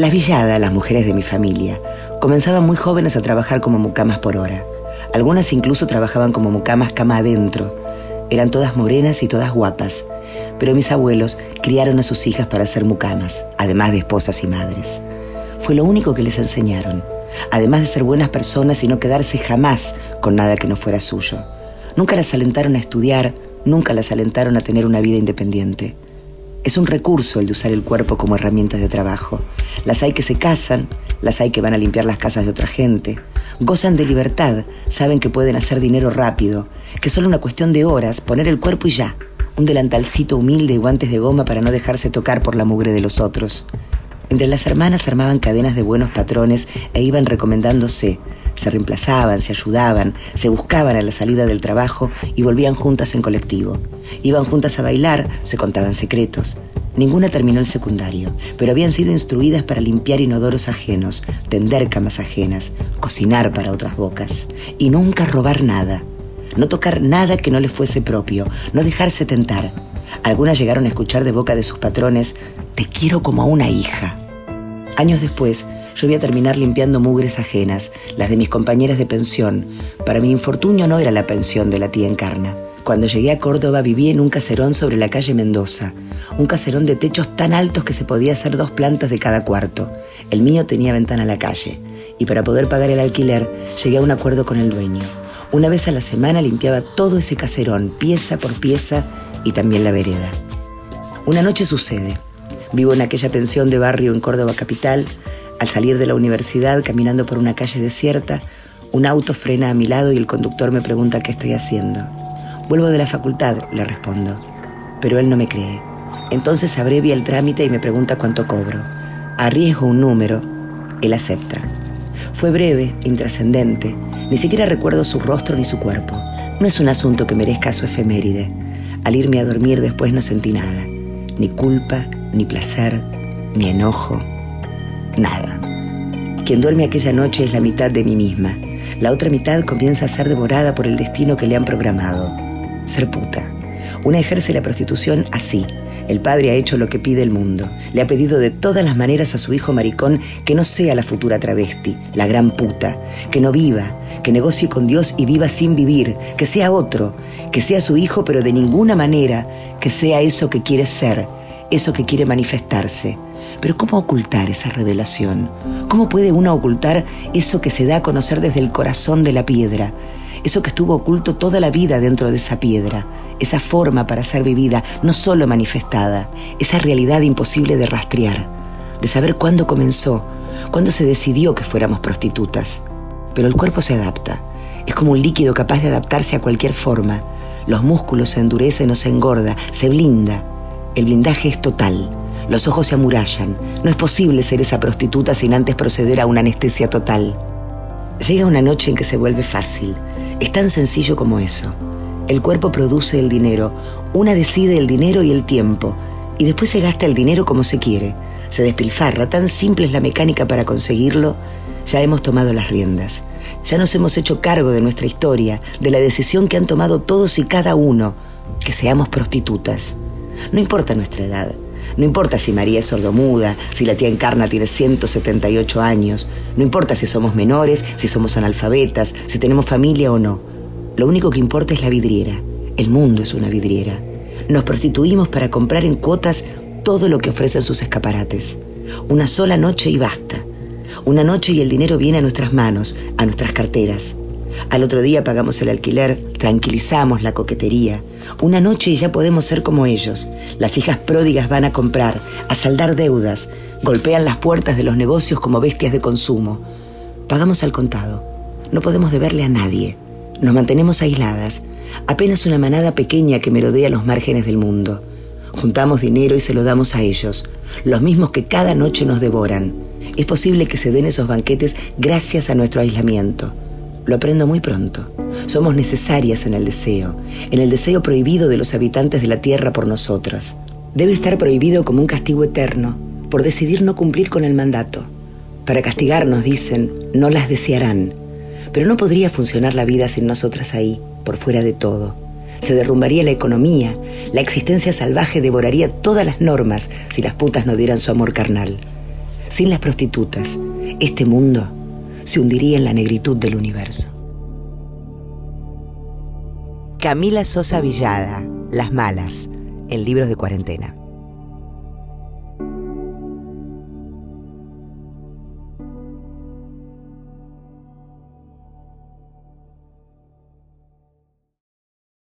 Las villadas, las mujeres de mi familia, comenzaban muy jóvenes a trabajar como mucamas por hora. Algunas incluso trabajaban como mucamas cama adentro. Eran todas morenas y todas guapas, pero mis abuelos criaron a sus hijas para ser mucamas, además de esposas y madres. Fue lo único que les enseñaron, además de ser buenas personas y no quedarse jamás con nada que no fuera suyo. Nunca las alentaron a estudiar, nunca las alentaron a tener una vida independiente. Es un recurso el de usar el cuerpo como herramienta de trabajo. Las hay que se casan, las hay que van a limpiar las casas de otra gente. Gozan de libertad, saben que pueden hacer dinero rápido, que es solo una cuestión de horas, poner el cuerpo y ya. Un delantalcito humilde y guantes de goma para no dejarse tocar por la mugre de los otros. Entre las hermanas armaban cadenas de buenos patrones e iban recomendándose, se reemplazaban, se ayudaban, se buscaban a la salida del trabajo y volvían juntas en colectivo. Iban juntas a bailar, se contaban secretos. Ninguna terminó el secundario, pero habían sido instruidas para limpiar inodoros ajenos, tender camas ajenas, cocinar para otras bocas y nunca robar nada. No tocar nada que no les fuese propio, no dejarse tentar. Algunas llegaron a escuchar de boca de sus patrones, te quiero como a una hija. Años después, yo voy a terminar limpiando mugres ajenas, las de mis compañeras de pensión. Para mi infortunio no era la pensión de la tía Encarna. Cuando llegué a Córdoba viví en un caserón sobre la calle Mendoza, un caserón de techos tan altos que se podía hacer dos plantas de cada cuarto. El mío tenía ventana a la calle, y para poder pagar el alquiler llegué a un acuerdo con el dueño. Una vez a la semana limpiaba todo ese caserón, pieza por pieza, y también la vereda. Una noche sucede. Vivo en aquella pensión de barrio en Córdoba capital, al salir de la universidad, caminando por una calle desierta, un auto frena a mi lado y el conductor me pregunta qué estoy haciendo. Vuelvo de la facultad, le respondo. Pero él no me cree. Entonces abrevia el trámite y me pregunta cuánto cobro. Arriesgo un número. Él acepta. Fue breve, intrascendente. Ni siquiera recuerdo su rostro ni su cuerpo. No es un asunto que merezca su efeméride. Al irme a dormir después no sentí nada. Ni culpa, ni placer, ni enojo, nada. Quien duerme aquella noche es la mitad de mí misma. La otra mitad comienza a ser devorada por el destino que le han programado. Ser puta. Una ejerce la prostitución así. El padre ha hecho lo que pide el mundo. Le ha pedido de todas las maneras a su hijo maricón que no sea la futura travesti, la gran puta, que no viva, que negocie con Dios y viva sin vivir, que sea otro, que sea su hijo pero de ninguna manera que sea eso que quiere ser, eso que quiere manifestarse. Pero ¿cómo ocultar esa revelación? ¿Cómo puede uno ocultar eso que se da a conocer desde el corazón de la piedra? Eso que estuvo oculto toda la vida dentro de esa piedra, esa forma para ser vivida, no solo manifestada, esa realidad imposible de rastrear, de saber cuándo comenzó, cuándo se decidió que fuéramos prostitutas. Pero el cuerpo se adapta, es como un líquido capaz de adaptarse a cualquier forma. Los músculos se endurecen o se engorda, se blinda. El blindaje es total. Los ojos se amurallan. No es posible ser esa prostituta sin antes proceder a una anestesia total. Llega una noche en que se vuelve fácil. Es tan sencillo como eso. El cuerpo produce el dinero, una decide el dinero y el tiempo, y después se gasta el dinero como se quiere. Se despilfarra, tan simple es la mecánica para conseguirlo, ya hemos tomado las riendas. Ya nos hemos hecho cargo de nuestra historia, de la decisión que han tomado todos y cada uno, que seamos prostitutas. No importa nuestra edad, no importa si María es sordomuda, si la tía Encarna tiene 178 años, no importa si somos menores, si somos analfabetas, si tenemos familia o no. Lo único que importa es la vidriera. El mundo es una vidriera. Nos prostituimos para comprar en cuotas todo lo que ofrecen sus escaparates. Una sola noche y basta. Una noche y el dinero viene a nuestras manos, a nuestras carteras. Al otro día pagamos el alquiler, tranquilizamos la coquetería. Una noche y ya podemos ser como ellos. Las hijas pródigas van a comprar, a saldar deudas, golpean las puertas de los negocios como bestias de consumo. Pagamos al contado. No podemos deberle a nadie. Nos mantenemos aisladas, apenas una manada pequeña que merodea los márgenes del mundo. Juntamos dinero y se lo damos a ellos, los mismos que cada noche nos devoran. Es posible que se den esos banquetes gracias a nuestro aislamiento. Lo aprendo muy pronto. Somos necesarias en el deseo, en el deseo prohibido de los habitantes de la tierra por nosotras. Debe estar prohibido como un castigo eterno por decidir no cumplir con el mandato. Para castigarnos, dicen, no las desearán. Pero no podría funcionar la vida sin nosotras ahí, por fuera de todo. Se derrumbaría la economía, la existencia salvaje devoraría todas las normas si las putas no dieran su amor carnal. Sin las prostitutas, este mundo se hundiría en la negritud del universo. Camila Sosa Villada, Las Malas, en libros de cuarentena.